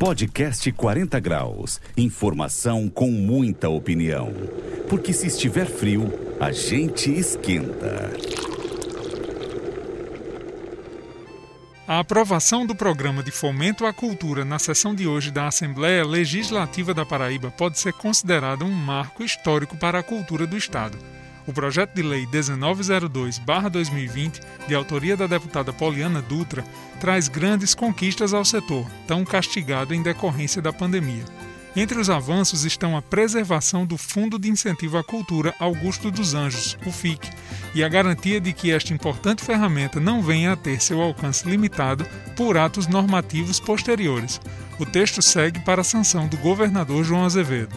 Podcast 40 Graus. Informação com muita opinião. Porque se estiver frio, a gente esquenta. A aprovação do programa de fomento à cultura na sessão de hoje da Assembleia Legislativa da Paraíba pode ser considerada um marco histórico para a cultura do Estado. O projeto de lei 1902-2020, de autoria da deputada Poliana Dutra, traz grandes conquistas ao setor, tão castigado em decorrência da pandemia. Entre os avanços estão a preservação do Fundo de Incentivo à Cultura Augusto dos Anjos, o FIC, e a garantia de que esta importante ferramenta não venha a ter seu alcance limitado por atos normativos posteriores. O texto segue para a sanção do governador João Azevedo.